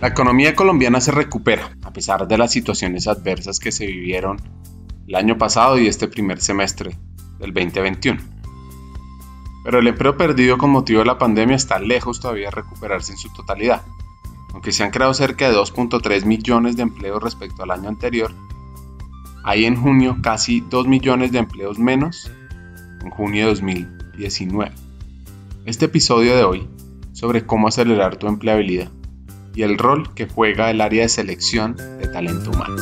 La economía colombiana se recupera a pesar de las situaciones adversas que se vivieron el año pasado y este primer semestre del 2021. Pero el empleo perdido con motivo de la pandemia está lejos todavía de recuperarse en su totalidad. Aunque se han creado cerca de 2.3 millones de empleos respecto al año anterior, hay en junio casi 2 millones de empleos menos en junio de 2019. Este episodio de hoy sobre cómo acelerar tu empleabilidad y el rol que juega el área de selección de talento humano.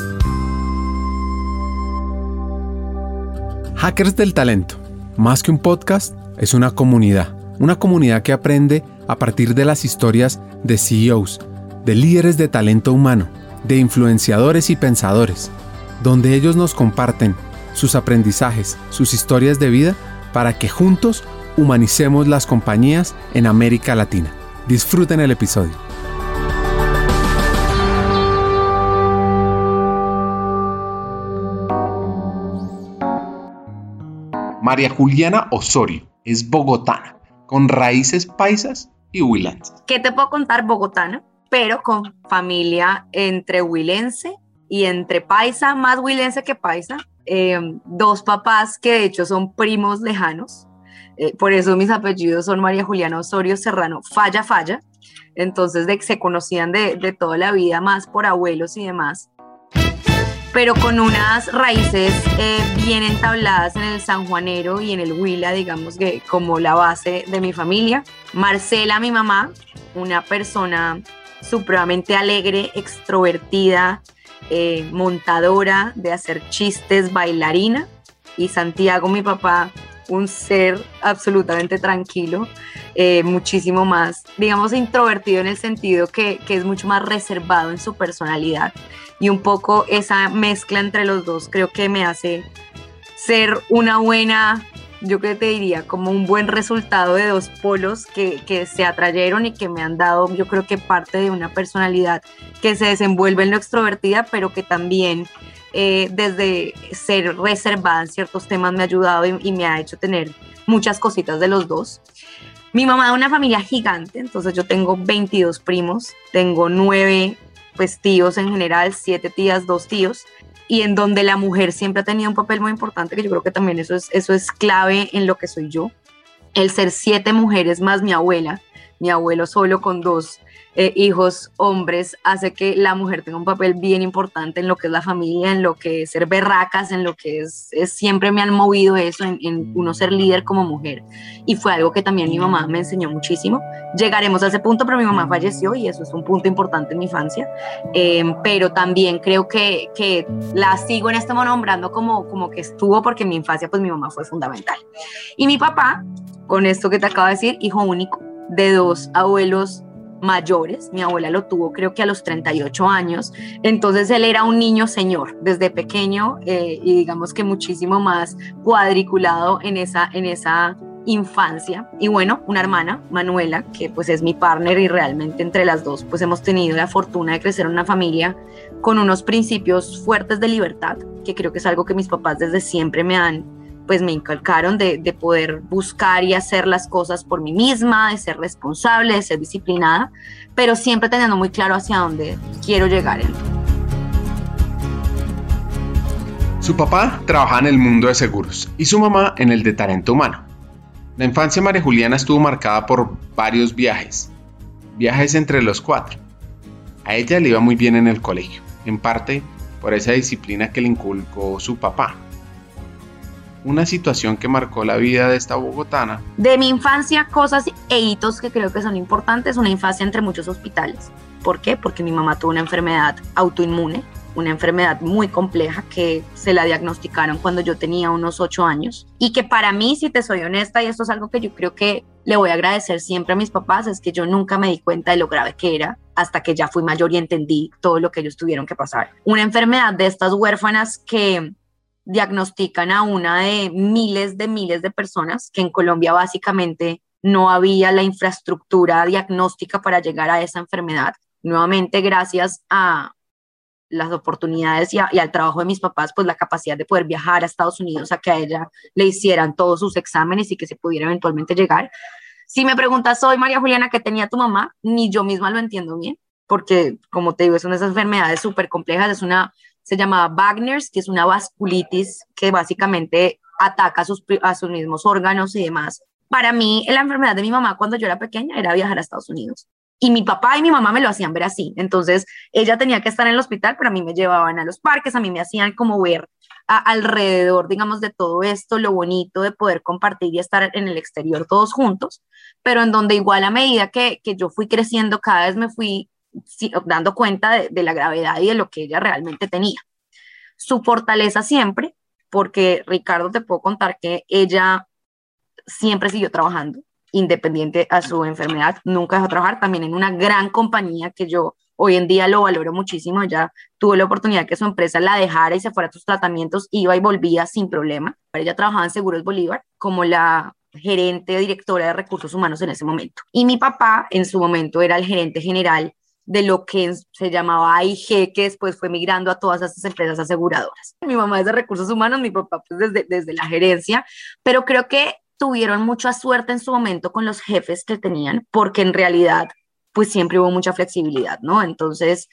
Hackers del Talento, más que un podcast, es una comunidad. Una comunidad que aprende a partir de las historias de CEOs, de líderes de talento humano, de influenciadores y pensadores, donde ellos nos comparten sus aprendizajes, sus historias de vida, para que juntos humanicemos las compañías en América Latina. Disfruten el episodio. María Juliana Osorio es bogotana, con raíces paisas y huilenses. ¿Qué te puedo contar bogotana? Pero con familia entre huilense y entre paisa, más huilense que paisa. Em, dos papás que de hecho son primos lejanos. Eh, por eso mis apellidos son María Juliana Osorio Serrano, Falla Falla. Entonces de, se conocían de, de toda la vida más por abuelos y demás pero con unas raíces eh, bien entabladas en el sanjuanero y en el huila, digamos que como la base de mi familia. Marcela, mi mamá, una persona supremamente alegre, extrovertida, eh, montadora de hacer chistes, bailarina. Y Santiago, mi papá, un ser absolutamente tranquilo, eh, muchísimo más, digamos, introvertido en el sentido que, que es mucho más reservado en su personalidad. Y un poco esa mezcla entre los dos creo que me hace ser una buena, yo que te diría, como un buen resultado de dos polos que, que, se atrayeron y que me han dado, yo creo que parte de una personalidad que se desenvuelve en lo extrovertida, pero que también eh, desde ser reservada en ciertos temas me ha ayudado y, me ha hecho tener muchas cositas de los dos. Mi mamá de una familia gigante, entonces yo tengo 22 primos, tengo nueve pues tíos en general, siete tías, dos tíos, y en donde la mujer siempre ha tenido un papel muy importante, que yo creo que también eso es, eso es clave en lo que soy yo. El ser siete mujeres más mi abuela, mi abuelo solo con dos eh, hijos hombres hace que la mujer tenga un papel bien importante en lo que es la familia, en lo que es ser berracas, en lo que es, siempre me han movido eso, en, uno ser líder como mujer. Y fue algo que también mi mamá me enseñó muchísimo. Llegaremos a ese punto, pero mi mamá falleció y eso es un punto importante en mi infancia. Eh, pero también creo que, que la sigo en este nombrando como, como que estuvo porque en mi infancia pues mi mamá fue fundamental. Y mi papá, con esto que te acabo de decir, hijo único de dos abuelos mayores. Mi abuela lo tuvo creo que a los 38 años. Entonces él era un niño señor desde pequeño eh, y digamos que muchísimo más cuadriculado en esa, en esa infancia. Y bueno, una hermana, Manuela, que pues es mi partner y realmente entre las dos pues hemos tenido la fortuna de crecer en una familia con unos principios fuertes de libertad, que creo que es algo que mis papás desde siempre me han pues me inculcaron de, de, poder buscar y hacer las cosas por mí misma, de ser responsable, de ser disciplinada, pero siempre teniendo muy claro hacia dónde quiero llegar. Su papá trabajaba en el mundo de seguros y su mamá en el de talento humano. La infancia de María Juliana estuvo marcada por varios viajes, viajes entre los cuatro. A ella le iba muy bien en el colegio, en parte por esa disciplina que le inculcó su papá, una situación que marcó la vida de esta bogotana. De mi infancia, cosas e hitos que creo que son importantes, una infancia entre muchos hospitales. ¿Por qué? Porque mi mamá tuvo una enfermedad autoinmune, una enfermedad muy compleja que se la diagnosticaron cuando yo tenía unos ocho años y que para mí, si te soy honesta, y esto es algo que yo creo que le voy a agradecer siempre a mis papás, es que yo nunca me di cuenta de lo grave que era hasta que ya fui mayor y entendí todo lo que ellos tuvieron que pasar. Una enfermedad de estas huérfanas que diagnostican a una de miles de miles de personas, que en Colombia básicamente no había la infraestructura diagnóstica para llegar a esa enfermedad. Nuevamente, gracias a las oportunidades y, al trabajo de mis papás, pues la capacidad de poder viajar a Estados Unidos a que a ella le hicieran todos sus exámenes y que se pudiera eventualmente llegar. Si me preguntas hoy, María Juliana, ¿qué tenía tu mamá? Ni yo misma lo entiendo bien. porque como te digo, es una de esas enfermedades súper complejas, es una, se llamaba Wagner's, que es una vasculitis que básicamente ataca a sus, a sus mismos órganos y demás. Para mí, la enfermedad de mi mamá cuando yo era pequeña era viajar a Estados Unidos. Y mi papá y mi mamá me lo hacían ver así. Entonces, ella tenía que estar en el hospital, pero a mí me llevaban a los parques, a mí me hacían como ver alrededor, digamos, de todo esto, lo bonito de poder compartir y estar en el exterior todos juntos, pero en donde igual a medida que, que yo fui creciendo, cada vez me fui dando cuenta de, la gravedad y de lo que ella realmente tenía. Su fortaleza siempre, porque Ricardo te puedo contar que ella siempre siguió trabajando, independiente a su enfermedad, nunca dejó de trabajar, también en una gran compañía que yo hoy en día lo valoro muchísimo, ya tuvo la oportunidad que su empresa la dejara y se fuera a sus tratamientos, iba y volvía sin problema. Ella trabajaba en Seguros Bolívar como la gerente directora de recursos humanos en ese momento. Y mi papá en su momento era el gerente general de lo que se llamaba AIG, que después fue migrando a todas esas empresas aseguradoras. Mi mamá es de recursos humanos, mi papá pues desde, desde la gerencia, pero creo que tuvieron mucha suerte en su momento con los jefes que tenían, porque en realidad pues siempre hubo mucha flexibilidad, ¿no? Entonces,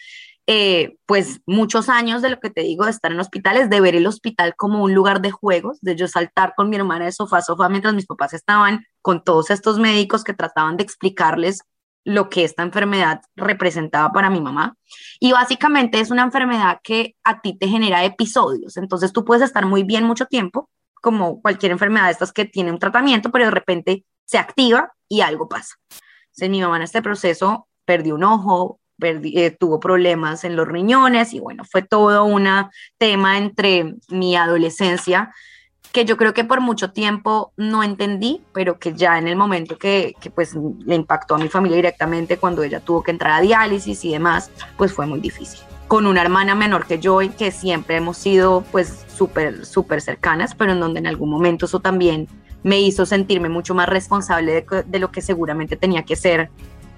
eh, pues muchos años de lo que te digo de estar en hospitales, de ver el hospital como un lugar de juegos, de yo saltar con mi hermana de sofá a sofá mientras mis papás estaban con todos estos médicos que trataban de explicarles lo que esta enfermedad representaba para mi mamá. Y básicamente es una enfermedad que a ti te genera episodios. Entonces tú puedes estar muy bien mucho tiempo, como cualquier enfermedad de estas que tiene un tratamiento, pero de repente se activa y algo pasa. Entonces, mi mamá en este proceso perdió un ojo, eh, tuvo problemas en los riñones y bueno, fue todo un tema entre mi adolescencia que yo creo que por mucho tiempo no entendí, pero que ya en el momento que, que, pues le impactó a mi familia directamente cuando ella tuvo que entrar a diálisis y demás, pues fue muy difícil. Con una hermana menor que yo y que siempre hemos sido pues súper, súper cercanas, pero en donde en algún momento eso también me hizo sentirme mucho más responsable de, lo que seguramente tenía que ser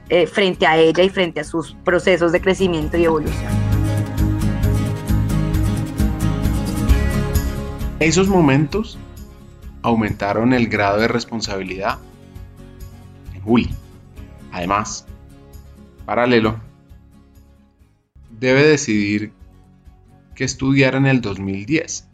eh, frente a ella y frente a sus procesos de crecimiento y evolución. Esos momentos aumentaron el grado de responsabilidad en Juli. Además, paralelo, debe decidir qué estudiar en el 2010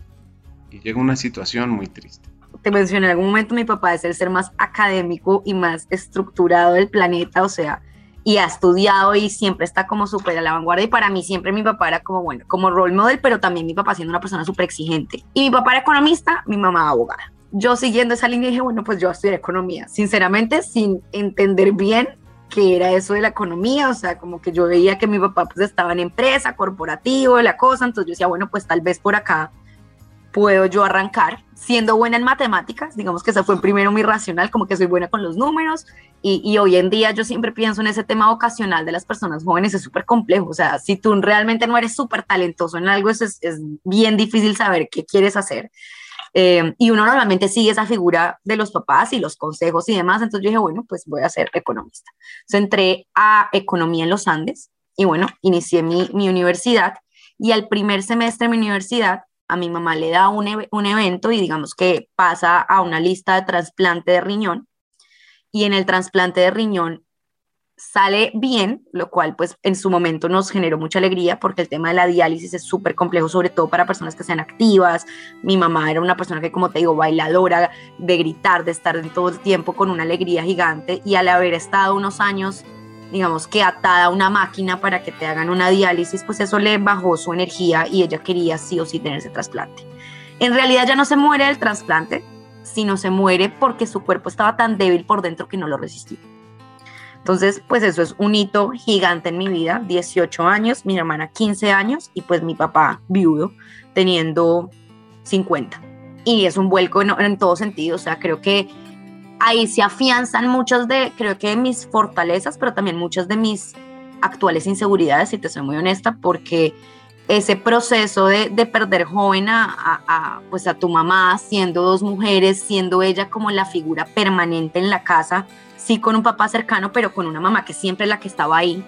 y llega una situación muy triste te mencioné en algún momento, mi papá es el ser más académico y más estructurado del planeta, o sea, y ha estudiado y siempre está como súper a la vanguardia. Y para mí siempre mi papá era como, bueno, como role model, pero también mi papá siendo una persona súper exigente. Y mi papá era economista, mi mamá abogada. Yo siguiendo esa línea dije, bueno, pues yo estudié economía, sinceramente sin entender bien qué era eso de la economía, o sea, como que yo veía que mi papá pues estaba en empresa, corporativo, la cosa, entonces yo decía, bueno, pues tal vez por acá puedo yo arrancar siendo buena en matemáticas, digamos que esa fue primero mi racional, como que soy buena con los números, y, hoy en día yo siempre pienso en ese tema vocacional de las personas jóvenes, es súper complejo, o sea, si tú realmente no eres súper talentoso en algo, es, es, bien difícil saber qué quieres hacer. Eh, y uno normalmente sigue esa figura de los papás y los consejos y demás, entonces yo dije, bueno, pues voy a ser economista. Entonces entré a economía en los Andes y bueno, inicié mi, mi universidad y al primer semestre de mi universidad a mi mamá le da un, un evento y digamos que pasa a una lista de trasplante de riñón y en el trasplante de riñón sale bien, lo cual pues en su momento nos generó mucha alegría porque el tema de la diálisis es súper complejo, sobre todo para personas que sean activas. Mi mamá era una persona que, como te digo, bailadora, de gritar, de estar todo el tiempo con una alegría gigante y al haber estado unos años digamos que atada a una máquina para que te hagan una diálisis, pues eso le bajó su energía y ella quería sí o sí tener ese trasplante. En realidad ya no se muere del trasplante, sino se muere porque su cuerpo estaba tan débil por dentro que no lo resistió. Entonces, pues eso es un hito gigante en mi vida, 18 años, mi hermana 15 años y pues mi papá viudo teniendo 50. Y es un vuelco en, en todo sentido, o sea, creo que ahí se afianzan muchas de, creo que de mis fortalezas, pero también muchas de mis actuales inseguridades, si te soy muy honesta, porque ese proceso de, perder joven a, pues a tu mamá, siendo dos mujeres, siendo ella como la figura permanente en la casa, sí con un papá cercano, pero con una mamá que siempre es la que estaba ahí,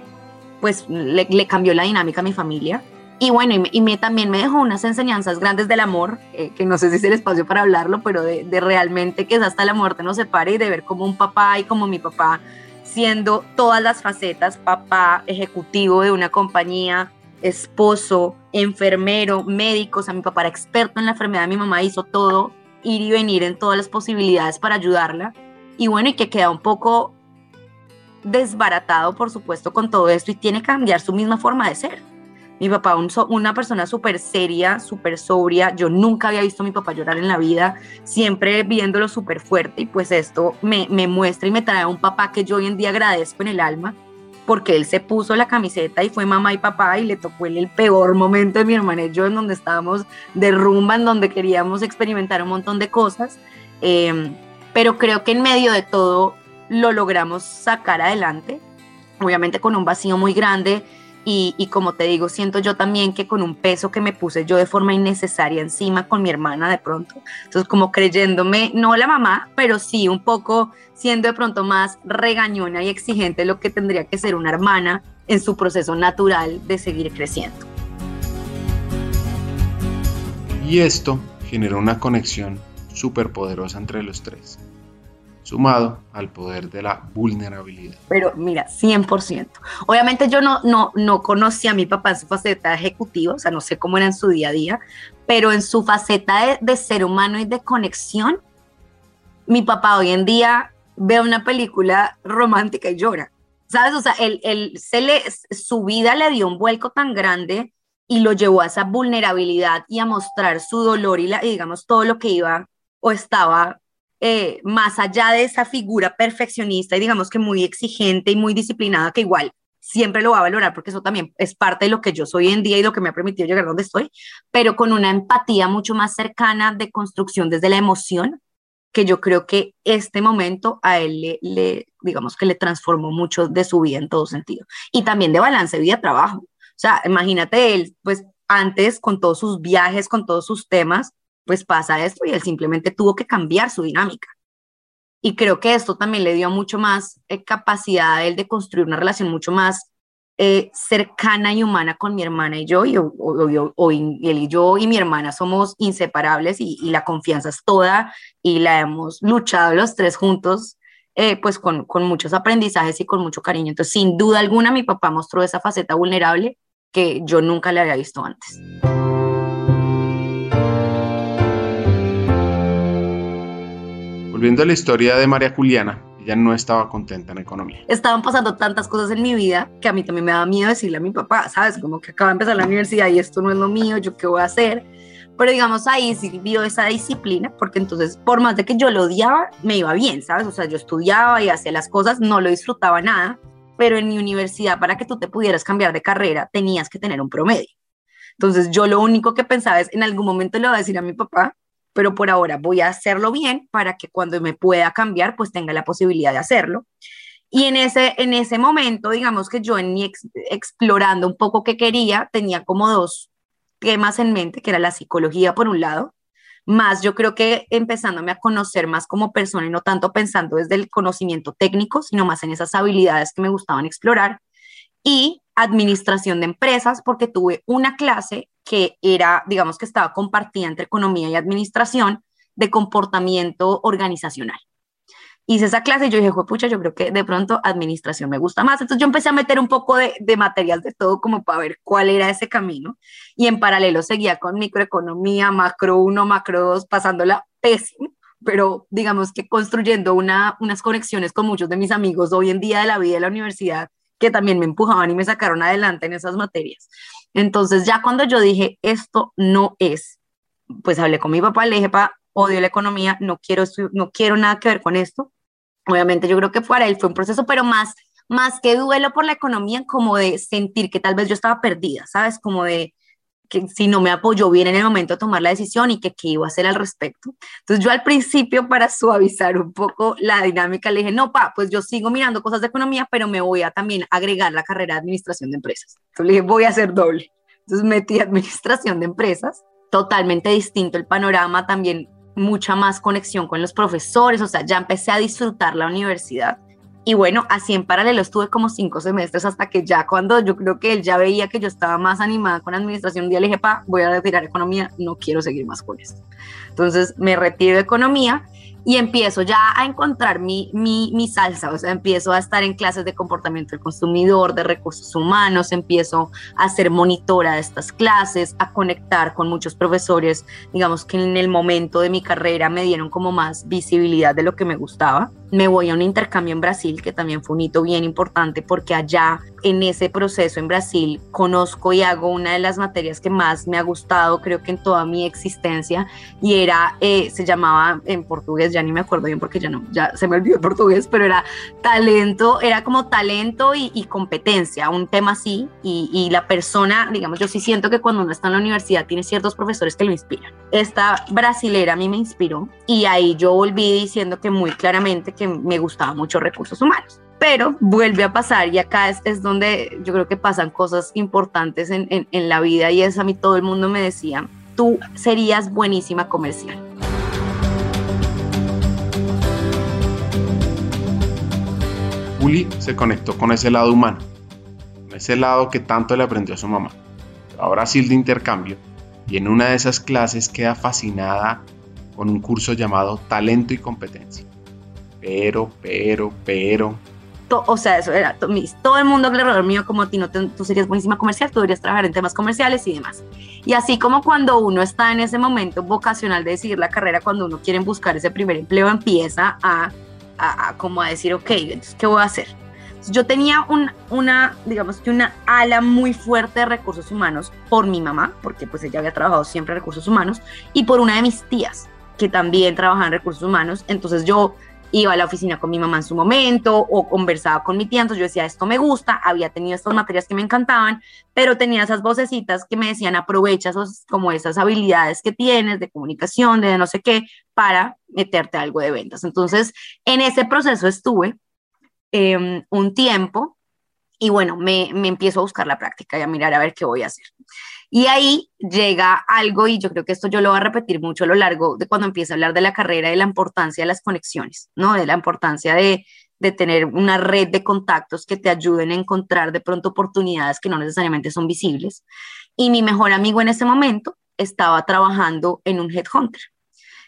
pues le, le cambió la dinámica a mi familia. Y bueno, y, me, también me dejó unas enseñanzas grandes del amor, eh, que no sé si es el espacio para hablarlo, pero de, realmente que es hasta la muerte nos separe y de ver como un papá y como mi papá siendo todas las facetas, papá, ejecutivo de una compañía, esposo, enfermero, médico, o sea, mi papá era experto en la enfermedad, mi mamá hizo todo, ir y venir en todas las posibilidades para ayudarla. Y bueno, y que queda un poco desbaratado, por supuesto, con todo esto y tiene que cambiar su misma forma de ser. Mi papá, una persona súper seria, súper sobria. Yo nunca había visto a mi papá llorar en la vida, siempre viéndolo súper fuerte. Y pues esto me, me muestra y me trae a un papá que yo hoy en día agradezco en el alma, porque él se puso la camiseta y fue mamá y papá y le tocó el, el peor momento de mi hermana y yo, en donde estábamos de rumba, en donde queríamos experimentar un montón de cosas. Em, pero creo que en medio de todo lo logramos sacar adelante, obviamente con un vacío muy grande y, como te digo, siento yo también que con un peso que me puse yo de forma innecesaria encima con mi hermana de pronto. Entonces, como creyéndome, no la mamá, pero sí un poco siendo de pronto más regañona y exigente lo que tendría que ser una hermana en su proceso natural de seguir creciendo. Y esto generó una conexión súper poderosa entre los tres sumado al poder de la vulnerabilidad. Pero mira, 100%. Obviamente yo no, no, no conocí a mi papá en su faceta ejecutiva, o sea, no sé cómo era en su día a día, pero en su faceta de, ser humano y de conexión, mi papá hoy en día ve una película romántica y llora. ¿Sabes? O sea, él, se le, su vida le dio un vuelco tan grande y lo llevó a esa vulnerabilidad y a mostrar su dolor y, la, y digamos todo lo que iba o estaba eh, más allá de esa figura perfeccionista y digamos que muy exigente y muy disciplinada, que igual siempre lo va a valorar porque eso también es parte de lo que yo soy en día y lo que me ha permitido llegar donde estoy, pero con una empatía mucho más cercana de construcción desde la emoción, que yo creo que este momento a él le, digamos que le transformó mucho de su vida en todo sentido. Y también de balance vida-trabajo. O sea, imagínate él, pues antes con todos sus viajes, con todos sus temas, pues pasa esto y él simplemente tuvo que cambiar su dinámica. Y creo que esto también le dio mucho más eh, capacidad a él de construir una relación mucho más eh, cercana y humana con mi hermana y yo. Y, él y yo y mi hermana somos inseparables y, la confianza es toda y la hemos luchado los tres juntos. Eh, pues con, con muchos aprendizajes y con mucho cariño. Entonces, sin duda alguna, mi papá mostró esa faceta vulnerable que yo nunca le había visto antes. Volviendo a la historia de María Juliana, ella no estaba contenta en economía. Estaban pasando tantas cosas en mi vida que a mí también me daba miedo decirle a mi papá, ¿sabes? Como que acaba de empezar la universidad y esto no es lo mío, ¿yo qué voy a hacer? Pero digamos ahí sí vio esa disciplina, porque entonces por más de que yo lo odiaba, me iba bien, ¿sabes? O sea, yo estudiaba y hacía las cosas, no lo disfrutaba nada, pero en mi universidad para que tú te pudieras cambiar de carrera tenías que tener un promedio. Entonces yo lo único que pensaba es, en algún momento le voy a decir a mi papá pero por ahora voy a hacerlo bien para que cuando me pueda cambiar, pues tenga la posibilidad de hacerlo. Y en ese, en ese momento, digamos que yo en mi explorando un poco qué quería, tenía como dos temas en mente, que era la psicología por un lado, más yo creo que empezándome a conocer más como persona y no tanto pensando desde el conocimiento técnico, sino más en esas habilidades que me gustaban explorar. Y administración de empresas, porque tuve una clase que era, digamos que estaba compartida entre economía y administración de comportamiento organizacional. Hice esa clase y yo dije, pucha, yo creo que de pronto administración me gusta más. Entonces yo empecé a meter un poco de, de material de todo como para ver cuál era ese camino. Y en paralelo seguía con microeconomía, macro 1, macro 2, pasándola pésimo, pero digamos que construyendo una, unas conexiones con muchos de mis amigos hoy en día de la vida de la universidad que también me empujaban y me sacaron adelante en esas materias. Entonces ya cuando yo dije, esto no es, pues hablé con mi papá, le dije, pa, odio la economía, no quiero, no quiero nada que ver con esto. Obviamente yo creo que para él fue un proceso, pero más, más que duelo por la economía, como de sentir que tal vez yo estaba perdida, ¿sabes? Como de, que si no me apoyó bien en el momento de tomar la decisión y que qué iba a hacer al respecto. Entonces yo al principio para suavizar un poco la dinámica le dije, no, pa, pues yo sigo mirando cosas de economía, pero me voy a también agregar la carrera de administración de empresas. Entonces le dije, voy a hacer doble. Entonces metí administración de empresas, totalmente distinto el panorama, también mucha más conexión con los profesores, o sea, ya empecé a disfrutar la universidad y bueno, así en paralelo estuve como cinco semestres hasta que ya cuando yo creo que él ya veía que yo estaba más animada con administración, un día le dije, pa, voy a retirar economía, no quiero seguir más con esto. Entonces me retiro de economía y empiezo ya a encontrar mi, mi, mi, salsa, o sea, empiezo a estar en clases de comportamiento del consumidor, de recursos humanos, empiezo a ser monitora de estas clases, a conectar con muchos profesores, digamos que en el momento de mi carrera me dieron como más visibilidad de lo que me gustaba. Me voy a un intercambio en Brasil, que también fue un hito bien importante porque allá en ese proceso en Brasil conozco y hago una de las materias que más me ha gustado, creo que en toda mi existencia, y era, eh, se llamaba en portugués, ya ni me acuerdo bien porque ya no, ya se me olvidó el portugués, pero era talento, era como talento y, competencia, un tema así, y, y, la persona, digamos, yo sí siento que cuando uno está en la universidad tiene ciertos profesores que lo inspiran. Esta brasilera a mí me inspiró y ahí yo volví diciendo que muy claramente que me gustaba mucho recursos humanos pero vuelve a pasar y acá es, donde yo creo que pasan cosas importantes en, en, en, la vida y es a mí todo el mundo me decía, tú serías buenísima comercial. Juli se conectó con ese lado humano, con ese lado que tanto le aprendió a su mamá. Ahora sí de intercambio y en una de esas clases queda fascinada con un curso llamado Talento y Competencia. Pero, pero, pero, o sea, eso era todo el mundo alrededor mío como ti, no tú serías buenísima comercial, tú deberías trabajar en temas comerciales y demás. Y así como cuando uno está en ese momento vocacional de decidir la carrera, cuando uno quiere buscar ese primer empleo, empieza a, a, como a decir, ok, entonces, ¿qué voy a hacer? yo tenía un, una, digamos que una ala muy fuerte de recursos humanos por mi mamá, porque pues ella había trabajado siempre en recursos humanos, y por una de mis tías, que también trabajaba en recursos humanos. Entonces yo iba a la oficina con mi mamá en su momento o conversaba con mi tía, entonces yo decía, esto me gusta, había tenido estas materias que me encantaban, pero tenía esas vocecitas que me decían, aprovecha esos, como esas habilidades que tienes de comunicación, de no sé qué, para meterte algo de ventas. Entonces, en ese proceso estuve em, un tiempo y bueno, me, me empiezo a buscar la práctica y a mirar a ver qué voy a hacer. Y ahí llega algo, y yo creo que esto yo lo voy a repetir mucho a lo largo de cuando empiece a hablar de la carrera, de la importancia de las conexiones, ¿no? De la importancia de, de tener una red de contactos que te ayuden a encontrar de pronto oportunidades que no necesariamente son visibles. Y mi mejor amigo en ese momento estaba trabajando en un headhunter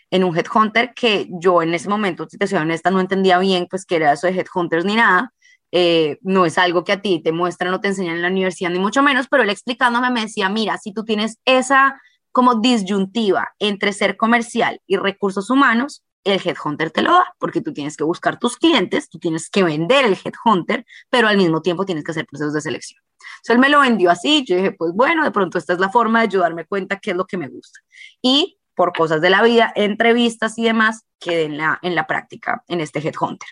en un headhunter que yo en ese momento, si te soy honesta, no entendía bien pues que era eso de headhunters ni nada, eh, no es algo que a ti te muestran o te enseñan en la universidad, ni mucho menos, pero él explicándome me decía, mira, si tú tienes esa como disyuntiva entre ser comercial y recursos humanos, el headhunter te lo da, porque tú tienes que buscar tus clientes, tú tienes que vender el headhunter, pero al mismo tiempo tienes que hacer procesos de selección. Entonces él me lo vendió así, yo dije, pues bueno, de pronto esta es la forma de ayudarme cuenta qué es lo que me gusta. Y por cosas de la vida, entrevistas y demás, quedé en la, en la práctica en este headhunter.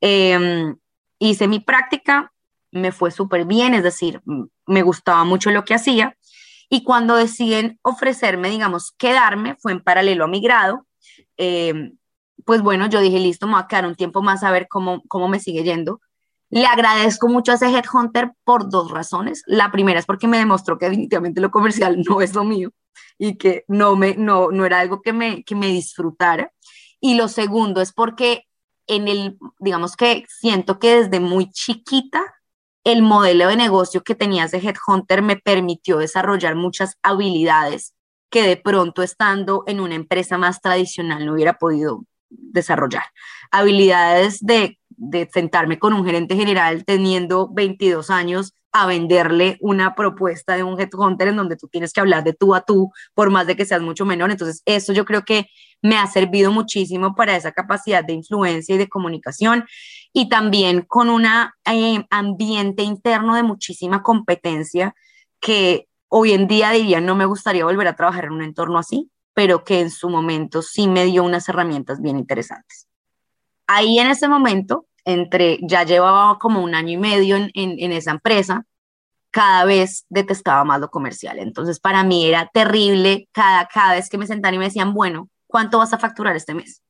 Eh, hice mi práctica, me fue súper bien, es decir, me gustaba mucho lo que hacía. Y cuando deciden ofrecerme, digamos, quedarme, fue en paralelo a mi grado. Eh, pues bueno, yo dije, listo, me voy a quedar un tiempo más a ver cómo, cómo me sigue yendo. Le agradezco mucho a ese headhunter por dos razones. La primera es porque me demostró que definitivamente lo comercial no es lo mío y que no, me, no, no era algo que me, que me disfrutara. Y lo segundo es porque en el, digamos que siento que desde muy chiquita el modelo de negocio que tenías de Headhunter me permitió desarrollar muchas habilidades que de pronto estando en una empresa más tradicional no hubiera podido desarrollar. Habilidades de, de sentarme con un gerente general teniendo 22 años a venderle una propuesta de un headhunter en donde tú tienes que hablar de tú a tú, por más de que seas mucho menor. Entonces, eso yo creo que me ha servido muchísimo para esa capacidad de influencia y de comunicación y también con un eh, ambiente interno de muchísima competencia que hoy en día diría no me gustaría volver a trabajar en un entorno así, pero que en su momento sí me dio unas herramientas bien interesantes. Ahí en ese momento entre, ya llevaba como un año y medio en, esa empresa, cada vez detestaba más lo comercial. Entonces, para mí era terrible cada, cada vez que me sentaban y me decían, bueno, ¿cuánto vas a facturar este mes?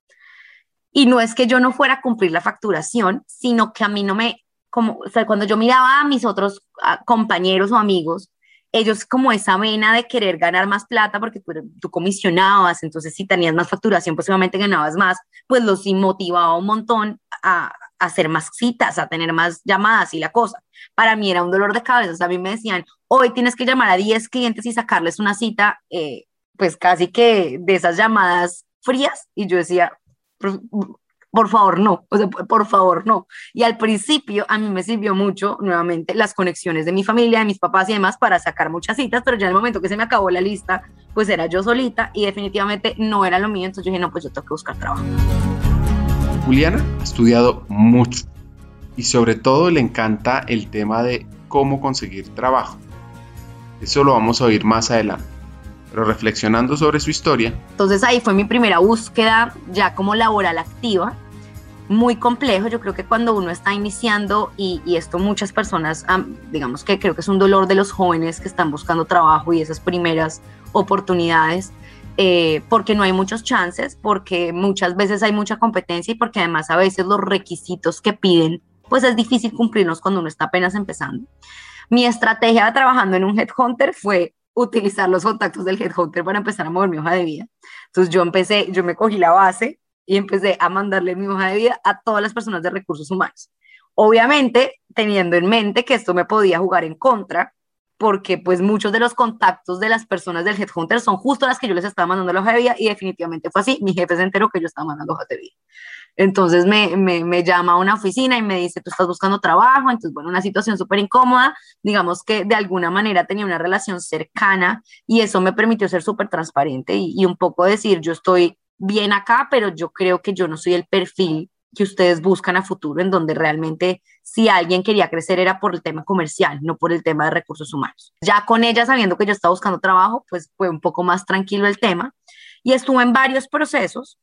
Y no es que yo no fuera a cumplir la facturación, sino que a mí no me, como, o sea, cuando yo miraba a mis otros compañeros o amigos, ellos como esa vena de querer ganar más plata porque tú, tú, comisionabas, entonces si tenías más facturación, pues obviamente ganabas más, pues los motivaba un montón a, hacer más citas, a tener más llamadas y la cosa. Para mí era un dolor de cabeza. a mí me decían, hoy tienes que llamar a 10 clientes y sacarles una cita, eh, pues casi que de esas llamadas frías. Y yo decía, por favor, no, o sea, por favor, no. Y al principio a mí me sirvió mucho, nuevamente, las conexiones de mi familia, de mis papás y demás para sacar muchas citas, pero ya en el momento que se me acabó la lista, pues era yo solita y definitivamente no era lo mío, entonces yo dije, no, pues yo tengo que buscar trabajo. Juliana ha estudiado mucho y sobre todo le encanta el tema de cómo conseguir trabajo. Eso lo vamos a oír más adelante. Pero reflexionando sobre su historia. Entonces ahí fue mi primera búsqueda ya como laboral activa muy complejo. Yo creo que cuando uno está iniciando, y, esto muchas personas, digamos que creo que es un dolor de los jóvenes que están buscando trabajo y esas primeras oportunidades, eh, porque no hay muchos chances, porque muchas veces hay mucha competencia y porque además a veces los requisitos que piden, pues es difícil cumplirlos cuando uno está apenas empezando. Mi estrategia trabajando en un headhunter fue utilizar los contactos del headhunter para empezar a mover mi hoja de vida. Entonces yo empecé, yo me cogí la base y empecé a mandarle mi hoja de vida a todas las personas de recursos humanos. Obviamente, teniendo en mente que esto me podía jugar en contra, porque pues muchos de los contactos de las personas del Headhunter son justo las que yo les estaba mandando la hoja de vida y definitivamente fue así. Mi jefe se enteró que yo estaba mandando hojas de vida. Entonces me, me, me, llama a una oficina y me dice, tú estás buscando trabajo, entonces bueno, una situación súper incómoda, digamos que de alguna manera tenía una relación cercana y eso me permitió ser súper transparente y, y un poco decir, yo estoy bien acá, pero yo creo que yo no soy el perfil que ustedes buscan a futuro, en donde realmente si alguien quería crecer era por el tema comercial, no por el tema de recursos humanos. Ya con ella sabiendo que yo estaba buscando trabajo, pues fue un poco más tranquilo el tema y estuve en varios procesos,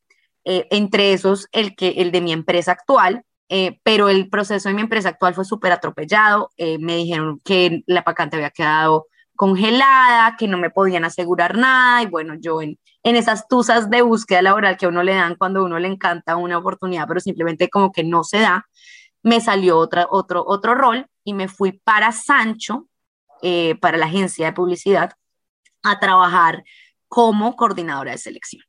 eh, entre esos el, que, el de mi empresa actual, eh, pero el proceso de mi empresa actual fue súper atropellado, eh, me dijeron que la vacante había quedado congelada, que no me podían asegurar nada y bueno, yo en en esas tusas de búsqueda laboral que a uno le dan cuando uno le encanta una oportunidad, pero simplemente como que no se da, me salió otra, otro, otro rol y me fui para Sancho, eh, para la agencia de publicidad, a trabajar como coordinadora de selección.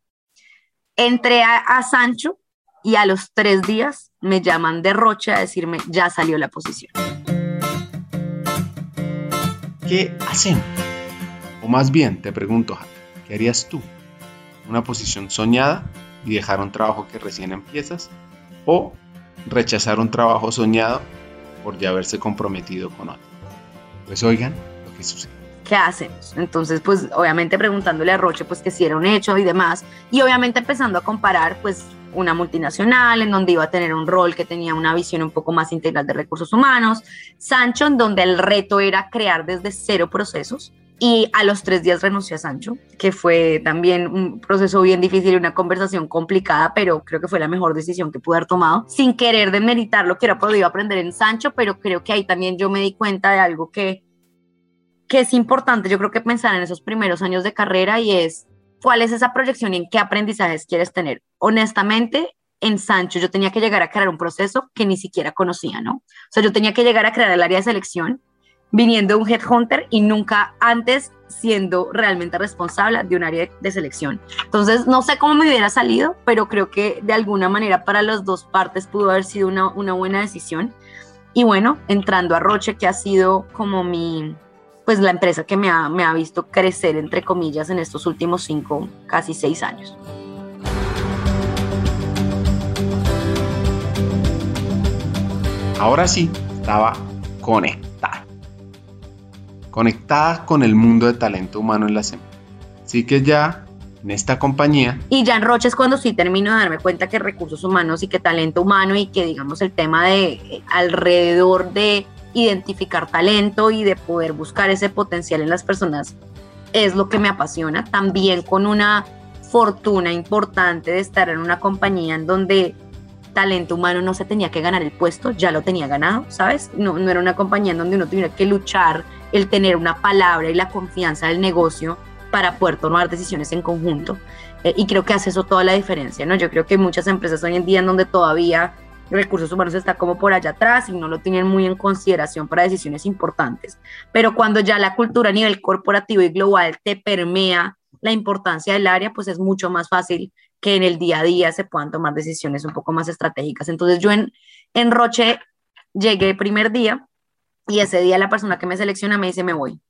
Entré a, Sancho y a los tres días me llaman de Roche a decirme, ya salió la posición. ¿Qué hacen? O más bien, te pregunto, ¿qué harías tú una posición soñada y dejar un trabajo que recién empiezas o rechazar un trabajo soñado por ya haberse comprometido con otro. Pues oigan lo que sucede. ¿Qué hacemos? Entonces, pues obviamente preguntándole a Roche, pues que si era un hecho y demás, y obviamente empezando a comparar, pues una multinacional en donde iba a tener un rol que tenía una visión un poco más integral de recursos humanos, Sancho en donde el reto era crear desde cero procesos, y a los tres días renunció a Sancho, que fue también un proceso bien difícil y una conversación complicada, pero creo que fue la mejor decisión que pude haber tomado, sin querer demeritar lo que era podido aprender en Sancho, pero creo que ahí también yo me di cuenta de algo que, que es importante, yo creo que pensar en esos primeros años de carrera y es cuál es esa proyección y en qué aprendizajes quieres tener. Honestamente, en Sancho yo tenía que llegar a crear un proceso que ni siquiera conocía, ¿no? O sea, yo tenía que llegar a crear el área de selección viniendo un headhunter y nunca antes siendo realmente responsable de un área de selección. Entonces, no sé cómo me hubiera salido, pero creo que de alguna manera para las dos partes pudo haber sido una, una buena decisión. Y bueno, entrando a Roche, que ha sido como mi, pues la empresa que me ha, me ha visto crecer, entre comillas, en estos últimos cinco, casi seis años. Ahora sí, estaba conectada conectada con el mundo de talento humano en la semana. Así que ya en esta compañía. Y ya en Roche es cuando sí termino de darme cuenta que recursos humanos y que talento humano y que digamos el tema de eh, alrededor de identificar talento y de poder buscar ese potencial en las personas es lo que me apasiona. También con una fortuna importante de estar en una compañía en donde talento humano no se tenía que ganar el puesto, ya lo tenía ganado, ¿sabes? No, era una compañía en donde uno tuviera que luchar el tener una palabra y la confianza del negocio para poder tomar decisiones en conjunto. Eh, y creo que hace eso toda la diferencia, ¿no? Yo creo que muchas empresas hoy en día en donde todavía recursos humanos está como por allá atrás y no lo tienen muy en consideración para decisiones importantes. Pero cuando ya la cultura a nivel corporativo y global te permea la importancia del área, pues es mucho más fácil que en el día a día se puedan tomar decisiones un poco más estratégicas. Entonces yo en, en Roche llegué el primer día y ese día la persona que me selecciona me dice, me voy.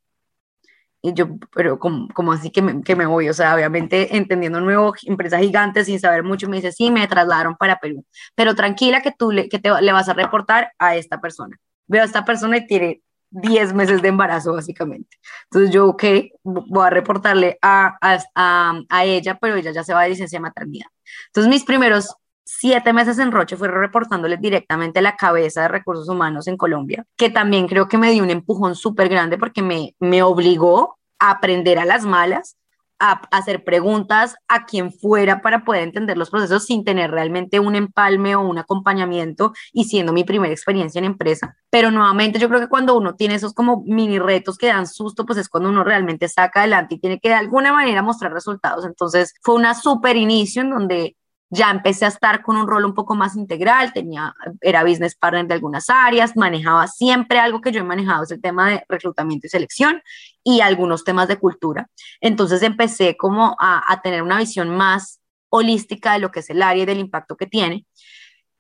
Y yo, pero como, como así que me, que me voy, o sea, obviamente entendiendo nuevo empresa gigante sin saber mucho, me dice, sí, me trasladaron para Perú, pero tranquila que tú le, que te, le vas a reportar a esta persona. Veo a esta persona y tiene 10 meses de embarazo, básicamente. Entonces yo, ok, voy a reportarle a, a, a, ella, pero ella ya se va de licencia de maternidad. Entonces mis primeros siete meses en Roche fue reportándole directamente la cabeza de recursos humanos en Colombia, que también creo que me dio un empujón súper grande porque me, me obligó a aprender a las malas, a, hacer preguntas a quien fuera para poder entender los procesos sin tener realmente un empalme o un acompañamiento y siendo mi primera experiencia en empresa. Pero nuevamente yo creo que cuando uno tiene esos como mini retos que dan susto, pues es cuando uno realmente saca adelante y tiene que de alguna manera mostrar resultados. Entonces fue una súper inicio en donde ya empecé a estar con un rol un poco más integral, tenía, era business partner de algunas áreas, manejaba siempre algo que yo he manejado, es el tema de reclutamiento y selección y algunos temas de cultura. Entonces empecé como a, tener una visión más holística de lo que es el área y del impacto que tiene.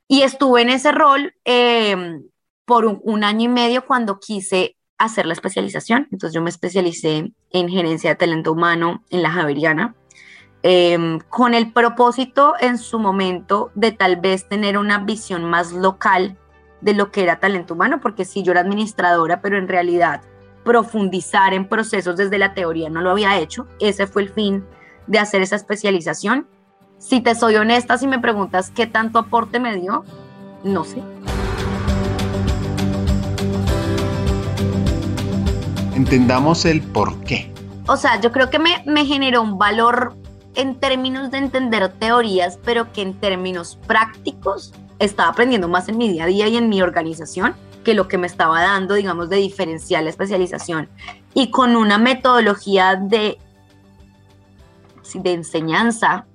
Y estuve en ese rol em, por un, un año y medio cuando quise hacer la especialización. Entonces yo me especialicé en gerencia de talento humano en la Javeriana Em, con el propósito en su momento de tal vez tener una visión más local de lo que era talento humano, porque sí, yo era administradora, pero en realidad profundizar en procesos desde la teoría no lo había hecho. Ese fue el fin de hacer esa especialización. Si te soy honesta, si me preguntas qué tanto aporte me dio, no sé. Entendamos el por qué. O sea, yo creo que me, me generó un valor en términos de entender teorías, pero que en términos prácticos estaba aprendiendo más en mi día a día y en mi organización que lo que me estaba dando, digamos, de diferencial especialización y con una metodología de, de enseñanza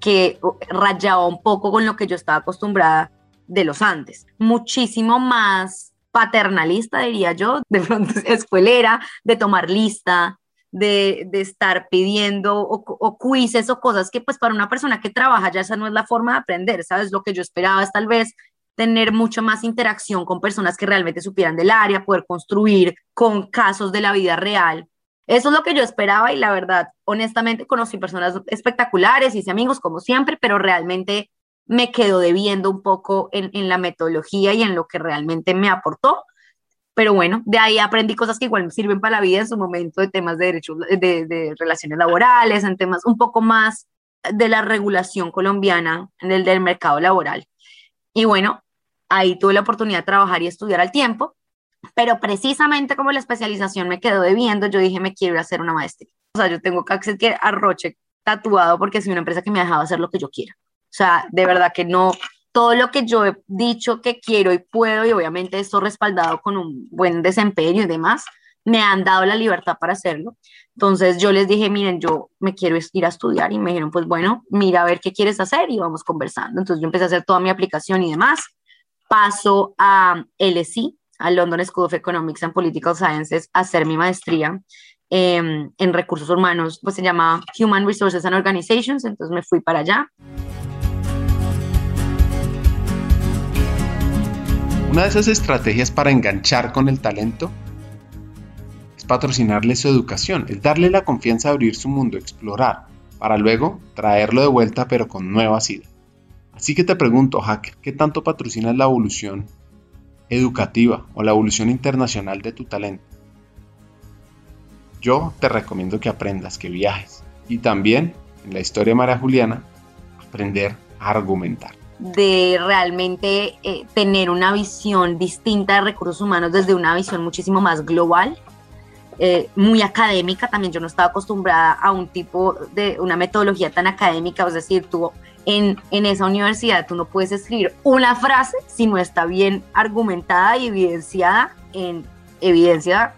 que rayaba un poco con lo que yo estaba acostumbrada de los antes. Muchísimo más paternalista, diría yo, de pronto escuelera, de tomar lista, de, estar pidiendo o, o, quizzes o cosas que pues para una persona que trabaja ya esa no es la forma de aprender, ¿sabes? Lo que yo esperaba es tal vez tener mucha más interacción con personas que realmente supieran del área, poder construir con casos de la vida real. Eso es lo que yo esperaba y la verdad, honestamente, conocí personas espectaculares, hice amigos como siempre, pero realmente me quedo debiendo un poco en, en la metodología y en lo que realmente me aportó pero bueno, de ahí aprendí cosas que igual me sirven para la vida en su momento de temas de derechos, de, relaciones laborales, en temas un poco más de la regulación colombiana, en el del mercado laboral. Y bueno, ahí tuve la oportunidad de trabajar y estudiar al tiempo, pero precisamente como la especialización me quedó debiendo, yo dije, me quiero hacer una maestría. O sea, yo tengo que que arroche tatuado porque es una empresa que me ha dejado hacer lo que yo quiera. O sea, de verdad que no, todo lo que yo he dicho que quiero y puedo, y obviamente esto respaldado con un buen desempeño y demás, me han dado la libertad para hacerlo. Entonces yo les dije, miren, yo me quiero ir a estudiar y me dijeron, pues bueno, mira a ver qué quieres hacer y vamos conversando. Entonces yo empecé a hacer toda mi aplicación y demás. Paso a LSI, a London School of Economics and Political Sciences, a hacer mi maestría en recursos humanos, pues se llama Human Resources and Organizations, entonces me fui para allá. Una de esas estrategias para enganchar con el talento es patrocinarle su educación, es darle la confianza de abrir su mundo, explorar, para luego traerlo de vuelta pero con nuevas ideas. Así que te pregunto, hacker, ¿qué tanto patrocinas la evolución educativa o la evolución internacional de tu talento? Yo te recomiendo que aprendas, que viajes y también, en la historia de María Juliana, aprender a argumentar de realmente eh, tener una visión distinta de recursos humanos desde una visión muchísimo más global, eh, muy académica. También yo no estaba acostumbrada a un tipo de una metodología tan académica, es decir, tú en, en esa universidad tú no puedes escribir una frase si no está bien argumentada y evidenciada en evidencia,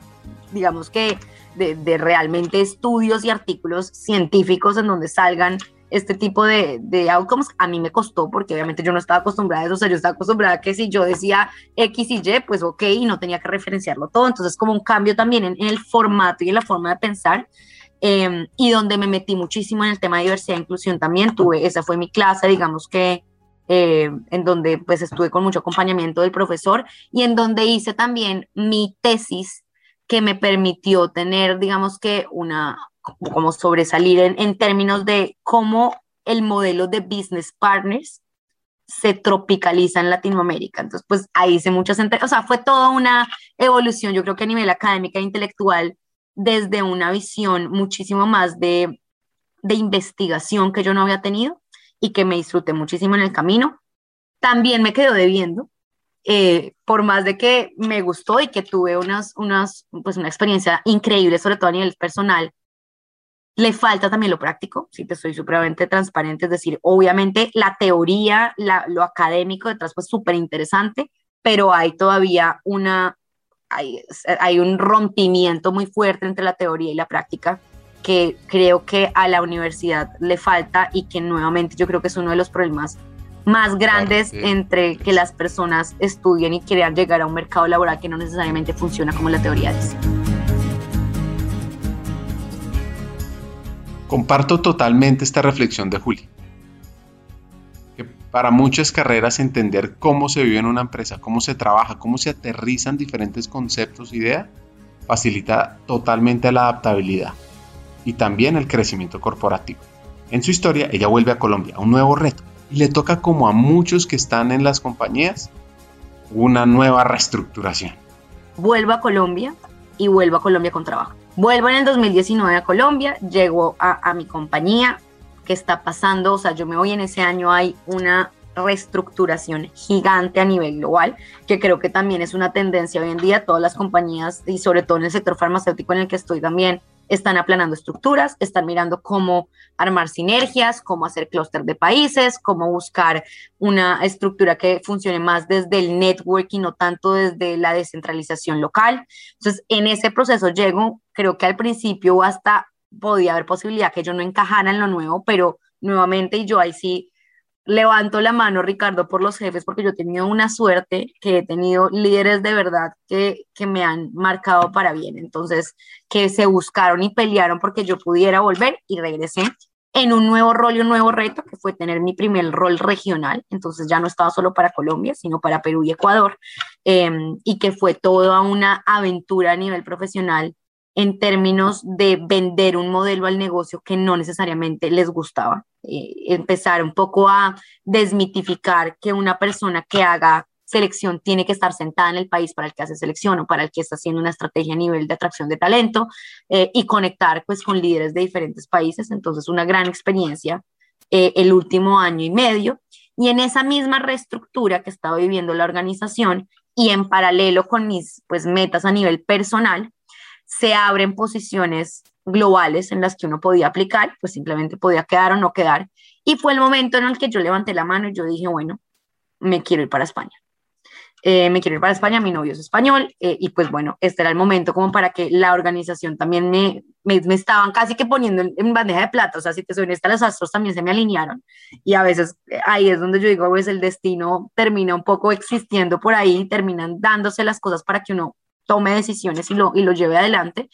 digamos que de, de realmente estudios y artículos científicos en donde salgan este tipo de, de outcomes, a mí me costó porque obviamente yo no estaba acostumbrada a eso, o sea, yo estaba acostumbrada a que si yo decía X y Y, pues ok, y no tenía que referenciarlo todo, entonces como un cambio también en, el formato y en la forma de pensar, em, y donde me metí muchísimo en el tema de diversidad e inclusión también, tuve, esa fue mi clase, digamos que eh, en donde pues estuve con mucho acompañamiento del profesor y en donde hice también mi tesis que me permitió tener, digamos que, una, como sobresalir en, en términos de cómo el modelo de business partners se tropicaliza en Latinoamérica. Entonces, pues ahí hice muchas, o sea, fue toda una evolución, yo creo que a nivel académica e intelectual, desde una visión muchísimo más de, de investigación que yo no había tenido y que me disfruté muchísimo en el camino. También me quedó debiendo, eh, por más de que me gustó y que tuve unas, unas, pues una experiencia increíble, sobre todo a nivel personal, le falta también lo práctico, si te soy supremamente transparente, es decir, obviamente la teoría, la, lo académico detrás pues súper interesante, pero hay todavía una, hay, hay un rompimiento muy fuerte entre la teoría y la práctica que creo que a la universidad le falta y que nuevamente yo creo que es uno de los problemas más grandes entre que las personas estudien y quieran llegar a un mercado laboral que no necesariamente funciona como la teoría dice. Comparto totalmente esta reflexión de Juli. Que para muchas carreras entender cómo se vive en una empresa, cómo se trabaja, cómo se aterrizan diferentes conceptos, ideas, facilita totalmente la adaptabilidad y también el crecimiento corporativo. En su historia, ella vuelve a Colombia, un nuevo reto, y le toca como a muchos que están en las compañías una nueva reestructuración. Vuelvo a Colombia y vuelvo a Colombia con trabajo. Vuelvo en el 2019 a Colombia, llego a, a mi compañía, que está pasando? O sea, yo me voy en ese año, hay una reestructuración gigante a nivel global, que creo que también es una tendencia hoy en día, todas las compañías y sobre todo en el sector farmacéutico en el que estoy también, están aplanando estructuras, están mirando cómo armar sinergias, cómo hacer clúster de países, cómo buscar una estructura que funcione más desde el networking, no tanto desde la descentralización local. Entonces, en ese proceso llego, creo que al principio hasta podía haber posibilidad que yo no encajara en lo nuevo, pero nuevamente yo ahí sí levanto la mano, Ricardo, por los jefes, porque yo he tenido una suerte que he tenido líderes de verdad que, que me han marcado para bien. Entonces, que se buscaron y pelearon porque yo pudiera volver y regresé en un nuevo rol y un nuevo reto, que fue tener mi primer rol regional. Entonces ya no estaba solo para Colombia, sino para Perú y Ecuador, em, y que fue toda una aventura a nivel profesional en términos de vender un modelo al negocio que no necesariamente les gustaba. Eh, empezar un poco a desmitificar que una persona que haga selección tiene que estar sentada en el país para el que hace selección o para el que está haciendo una estrategia a nivel de atracción de talento eh, y conectar pues con líderes de diferentes países. Entonces, una gran experiencia eh, el último año y medio. Y en esa misma reestructura que estaba viviendo la organización y en paralelo con mis pues metas a nivel personal, se abren posiciones globales en las que uno podía aplicar, pues simplemente podía quedar o no quedar. Y fue el momento en el que yo levanté la mano y yo dije, bueno, me quiero ir para España. Eh, me quiero ir para España, mi novio es español, eh, y pues bueno, este era el momento como para que la organización también me, me, estaban casi que poniendo en, bandeja de plata, o sea, si te soy honesta, los astros también se me alinearon, y a veces eh, ahí es donde yo digo, pues el destino termina un poco existiendo por ahí, terminan dándose las cosas para que uno tome decisiones y lo, y lo lleve adelante.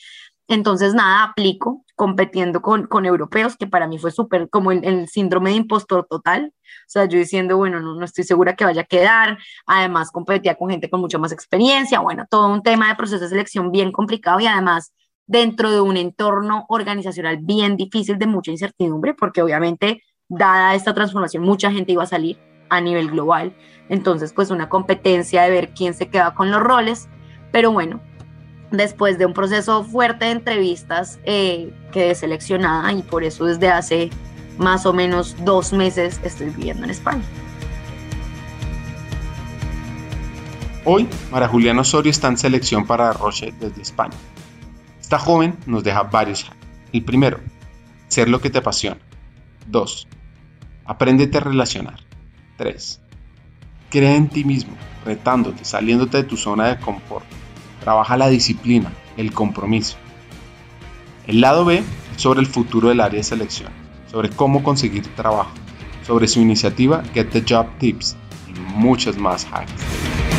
Entonces, nada, aplico competiendo con, con europeos, que para mí fue súper como el, síndrome de impostor total. O sea, yo diciendo, bueno, no, no estoy segura que vaya a quedar. Además, competía con gente con mucha más experiencia. Bueno, todo un tema de proceso de selección bien complicado y además dentro de un entorno organizacional bien difícil de mucha incertidumbre, porque obviamente, dada esta transformación, mucha gente iba a salir a nivel global. Entonces, pues una competencia de ver quién se queda con los roles pero bueno, después de un proceso fuerte de entrevistas, eh, quedé seleccionada y por eso desde hace más o menos dos meses estoy viviendo en España. Hoy, María Juliana Osorio está en selección para Roche desde España. Esta joven nos deja varios El primero, ser lo que te apasiona. Dos, apréndete a relacionar. Tres, cree en ti mismo, retándote, saliéndote de tu zona de confort trabaja la disciplina, el compromiso. El lado B sobre el futuro del área de selección, sobre cómo conseguir trabajo, sobre su iniciativa Get the Job Tips y muchas más hacks.